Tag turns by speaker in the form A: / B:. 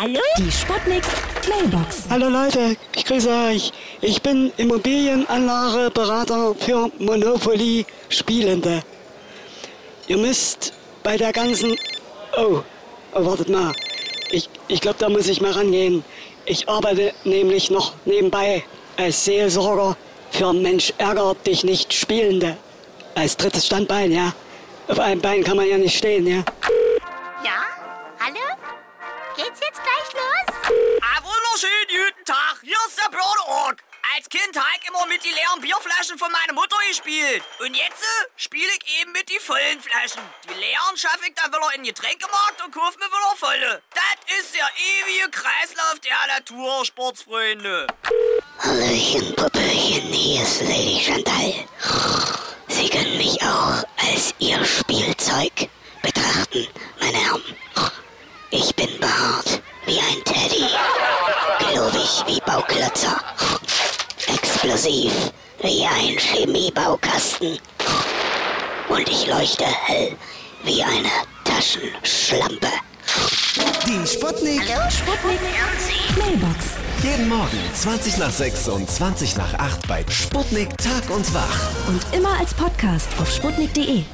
A: Hallo?
B: Die Sputnik Mailbox.
C: Hallo Leute, ich grüße euch. Ich bin Immobilienanlageberater für Monopoly Spielende. Ihr müsst bei der ganzen... Oh, oh wartet mal. Ich, ich glaube, da muss ich mal rangehen. Ich arbeite nämlich noch nebenbei als Seelsorger für Mensch ärger dich nicht Spielende. Als drittes Standbein, ja. Auf einem Bein kann man ja nicht stehen. Ja?
A: Geht's jetzt gleich los?
D: Ah, wunderschönen guten Tag. Hier ist der Broderorg. Als Kind habe ich immer mit die leeren Bierflaschen von meiner Mutter gespielt. Und jetzt äh, spiele ich eben mit die vollen Flaschen. Die leeren schaffe ich dann wieder in den Getränkemarkt und kaufe mir wieder volle. Das ist der ewige Kreislauf der Natur, Sportsfreunde.
E: Hallöchen, Puppöchen, hier ist Lady Chantal. Sie können mich auch als Ihr Spielzeug betrachten, meine Herren. Ich bin behaart wie ein Teddy, wie Bauklötzer, explosiv wie ein Chemiebaukasten und ich leuchte hell wie eine Taschenschlampe.
F: Die Sputnik.
B: Sputnik Mailbox.
F: Jeden Morgen 20 nach 6 und 20 nach 8 bei Sputnik Tag und Wach.
B: Und immer als Podcast auf sputnik.de.